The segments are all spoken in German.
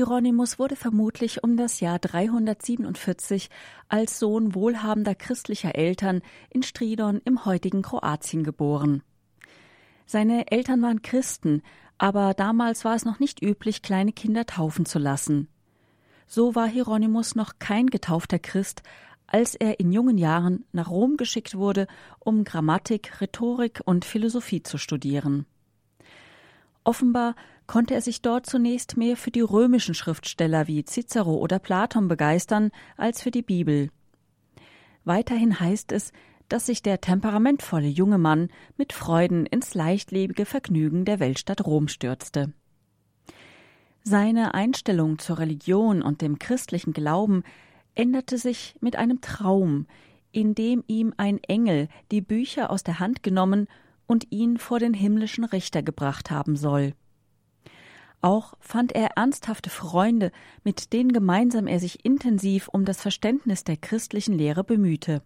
Hieronymus wurde vermutlich um das Jahr 347 als Sohn wohlhabender christlicher Eltern in Stridon im heutigen Kroatien geboren. Seine Eltern waren Christen, aber damals war es noch nicht üblich, kleine Kinder taufen zu lassen. So war Hieronymus noch kein getaufter Christ, als er in jungen Jahren nach Rom geschickt wurde, um Grammatik, Rhetorik und Philosophie zu studieren. Offenbar konnte er sich dort zunächst mehr für die römischen Schriftsteller wie Cicero oder Platon begeistern als für die Bibel. Weiterhin heißt es, dass sich der temperamentvolle junge Mann mit Freuden ins leichtlebige Vergnügen der Weltstadt Rom stürzte. Seine Einstellung zur Religion und dem christlichen Glauben änderte sich mit einem Traum, in dem ihm ein Engel die Bücher aus der Hand genommen und ihn vor den himmlischen Richter gebracht haben soll. Auch fand er ernsthafte Freunde, mit denen gemeinsam er sich intensiv um das Verständnis der christlichen Lehre bemühte.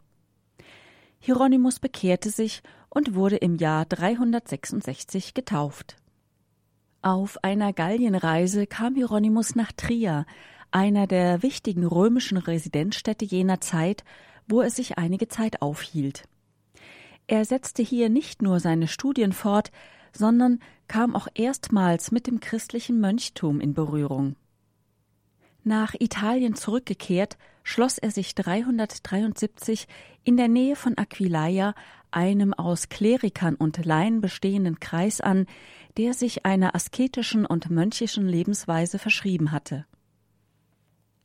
Hieronymus bekehrte sich und wurde im Jahr 366 getauft. Auf einer Gallienreise kam Hieronymus nach Trier, einer der wichtigen römischen Residenzstädte jener Zeit, wo er sich einige Zeit aufhielt. Er setzte hier nicht nur seine Studien fort, sondern kam auch erstmals mit dem christlichen Mönchtum in Berührung. Nach Italien zurückgekehrt, schloss er sich 373 in der Nähe von Aquileia einem aus Klerikern und Laien bestehenden Kreis an, der sich einer asketischen und mönchischen Lebensweise verschrieben hatte.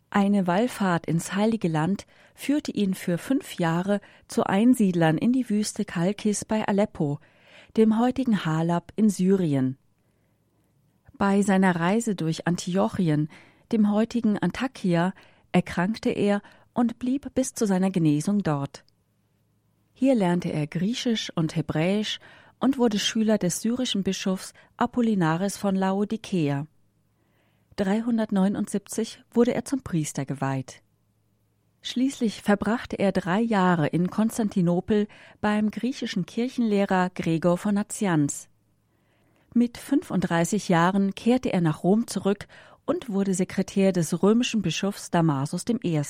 Eine Wallfahrt ins Heilige Land führte ihn für fünf Jahre zu Einsiedlern in die Wüste Kalkis bei Aleppo, dem heutigen Halab in Syrien. Bei seiner Reise durch Antiochien, dem heutigen Antakya, erkrankte er und blieb bis zu seiner Genesung dort. Hier lernte er Griechisch und Hebräisch und wurde Schüler des syrischen Bischofs Apollinaris von Laodikea. 379 wurde er zum Priester geweiht. Schließlich verbrachte er drei Jahre in Konstantinopel beim griechischen Kirchenlehrer Gregor von Nazianz. Mit 35 Jahren kehrte er nach Rom zurück und wurde Sekretär des römischen Bischofs Damasus I.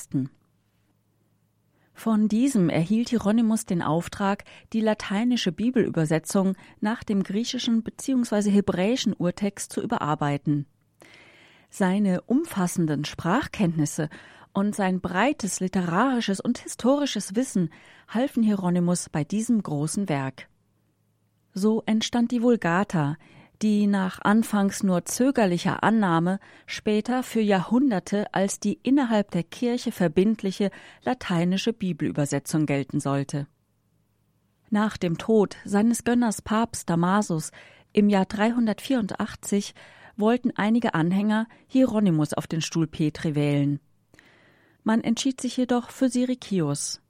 Von diesem erhielt Hieronymus den Auftrag, die lateinische Bibelübersetzung nach dem griechischen bzw. hebräischen Urtext zu überarbeiten. Seine umfassenden Sprachkenntnisse und sein breites literarisches und historisches Wissen halfen Hieronymus bei diesem großen Werk. So entstand die Vulgata, die nach anfangs nur zögerlicher Annahme später für Jahrhunderte als die innerhalb der Kirche verbindliche lateinische Bibelübersetzung gelten sollte. Nach dem Tod seines Gönners Papst Damasus im Jahr 384 wollten einige Anhänger Hieronymus auf den Stuhl Petri wählen. Man entschied sich jedoch für Sirikius.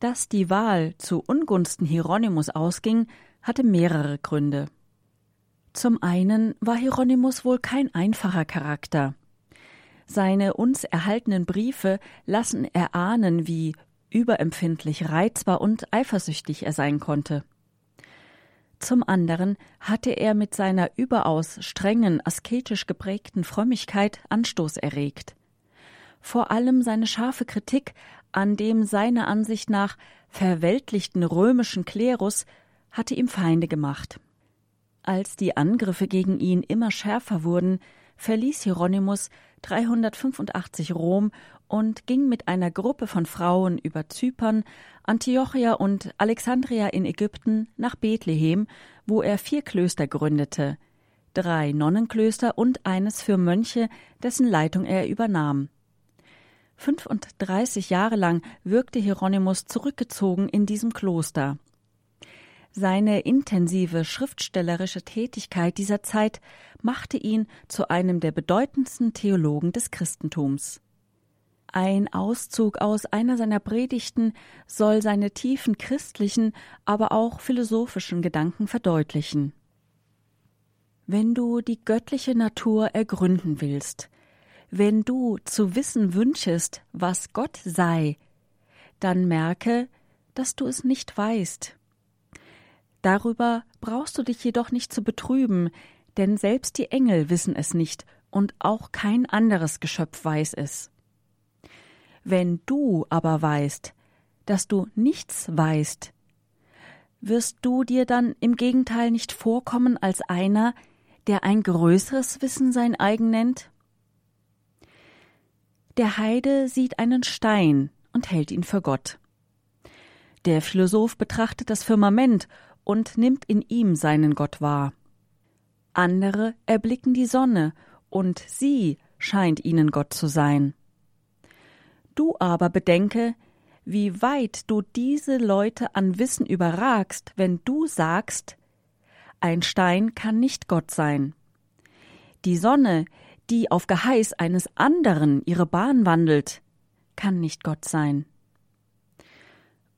Dass die Wahl zu Ungunsten Hieronymus ausging, hatte mehrere Gründe. Zum einen war Hieronymus wohl kein einfacher Charakter. Seine uns erhaltenen Briefe lassen erahnen, wie überempfindlich, reizbar und eifersüchtig er sein konnte. Zum anderen hatte er mit seiner überaus strengen, asketisch geprägten Frömmigkeit Anstoß erregt. Vor allem seine scharfe Kritik an dem seiner Ansicht nach verweltlichten römischen Klerus hatte ihm Feinde gemacht. Als die Angriffe gegen ihn immer schärfer wurden, verließ Hieronymus 385 Rom und ging mit einer Gruppe von Frauen über Zypern, Antiochia und Alexandria in Ägypten nach Bethlehem, wo er vier Klöster gründete, drei Nonnenklöster und eines für Mönche, dessen Leitung er übernahm. 35 Jahre lang wirkte Hieronymus zurückgezogen in diesem Kloster. Seine intensive schriftstellerische Tätigkeit dieser Zeit machte ihn zu einem der bedeutendsten Theologen des Christentums. Ein Auszug aus einer seiner Predigten soll seine tiefen christlichen, aber auch philosophischen Gedanken verdeutlichen. Wenn du die göttliche Natur ergründen willst, wenn du zu wissen wünschest, was Gott sei, dann merke, dass du es nicht weißt Darüber brauchst du dich jedoch nicht zu betrüben, denn selbst die Engel wissen es nicht und auch kein anderes Geschöpf weiß es. Wenn du aber weißt, dass du nichts weißt, wirst du dir dann im Gegenteil nicht vorkommen als einer, der ein größeres Wissen sein eigen nennt? Der Heide sieht einen Stein und hält ihn für Gott. Der Philosoph betrachtet das Firmament und nimmt in ihm seinen Gott wahr. Andere erblicken die Sonne, und sie scheint ihnen Gott zu sein. Du aber bedenke, wie weit du diese Leute an Wissen überragst, wenn du sagst, ein Stein kann nicht Gott sein. Die Sonne, die auf Geheiß eines anderen ihre Bahn wandelt, kann nicht Gott sein.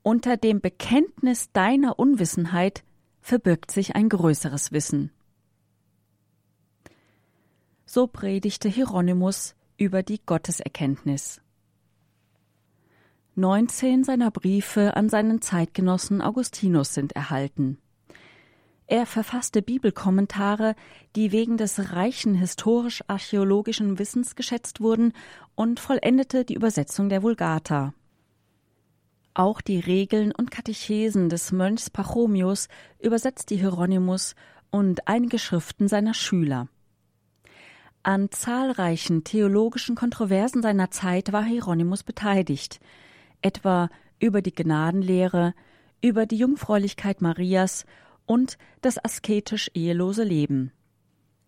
Unter dem Bekenntnis deiner Unwissenheit verbirgt sich ein größeres Wissen. So predigte Hieronymus über die Gotteserkenntnis. 19 seiner Briefe an seinen Zeitgenossen Augustinus sind erhalten. Er verfasste Bibelkommentare, die wegen des reichen historisch-archäologischen Wissens geschätzt wurden und vollendete die Übersetzung der Vulgata. Auch die Regeln und Katechesen des Mönchs Pachomius übersetzte Hieronymus und einige Schriften seiner Schüler. An zahlreichen theologischen Kontroversen seiner Zeit war Hieronymus beteiligt, etwa über die Gnadenlehre, über die Jungfräulichkeit Marias und das asketisch ehelose Leben.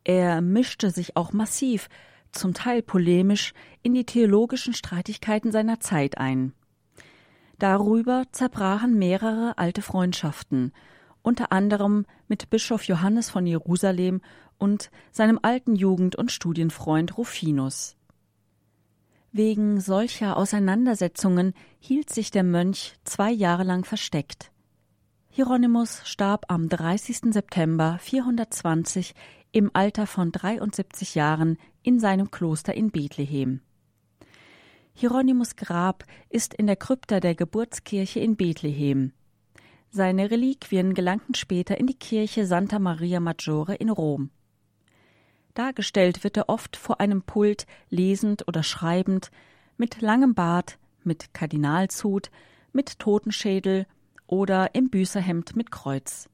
Er mischte sich auch massiv, zum Teil polemisch, in die theologischen Streitigkeiten seiner Zeit ein. Darüber zerbrachen mehrere alte Freundschaften, unter anderem mit Bischof Johannes von Jerusalem und seinem alten Jugend- und Studienfreund Rufinus. Wegen solcher Auseinandersetzungen hielt sich der Mönch zwei Jahre lang versteckt. Hieronymus starb am 30. September 420 im Alter von 73 Jahren in seinem Kloster in Bethlehem. Hieronymus Grab ist in der Krypta der Geburtskirche in Bethlehem. Seine Reliquien gelangten später in die Kirche Santa Maria Maggiore in Rom. Dargestellt wird er oft vor einem Pult lesend oder schreibend, mit langem Bart, mit Kardinalshut, mit Totenschädel oder im Büßerhemd mit Kreuz.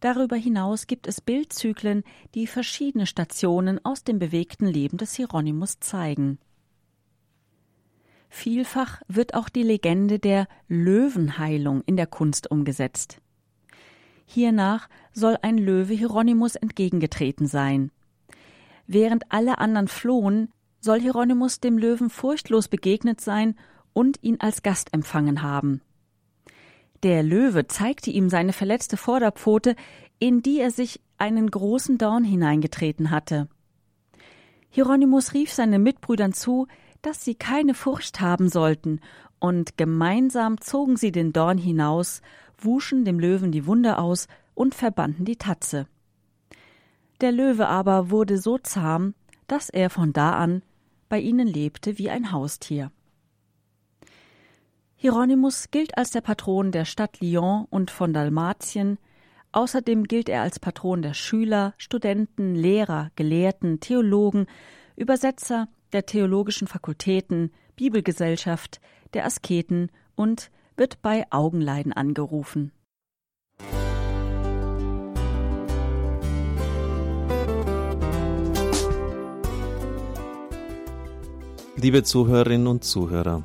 Darüber hinaus gibt es Bildzyklen, die verschiedene Stationen aus dem bewegten Leben des Hieronymus zeigen. Vielfach wird auch die Legende der Löwenheilung in der Kunst umgesetzt. Hiernach soll ein Löwe Hieronymus entgegengetreten sein. Während alle anderen flohen, soll Hieronymus dem Löwen furchtlos begegnet sein und ihn als Gast empfangen haben. Der Löwe zeigte ihm seine verletzte Vorderpfote, in die er sich einen großen Dorn hineingetreten hatte. Hieronymus rief seinen Mitbrüdern zu, dass sie keine Furcht haben sollten, und gemeinsam zogen sie den Dorn hinaus, wuschen dem Löwen die Wunde aus und verbanden die Tatze. Der Löwe aber wurde so zahm, dass er von da an bei ihnen lebte wie ein Haustier. Hieronymus gilt als der Patron der Stadt Lyon und von Dalmatien, außerdem gilt er als Patron der Schüler, Studenten, Lehrer, Gelehrten, Theologen, Übersetzer, der theologischen Fakultäten, Bibelgesellschaft, der Asketen und wird bei Augenleiden angerufen. Liebe Zuhörerinnen und Zuhörer,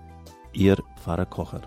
Ihr Pfarrer Kocher.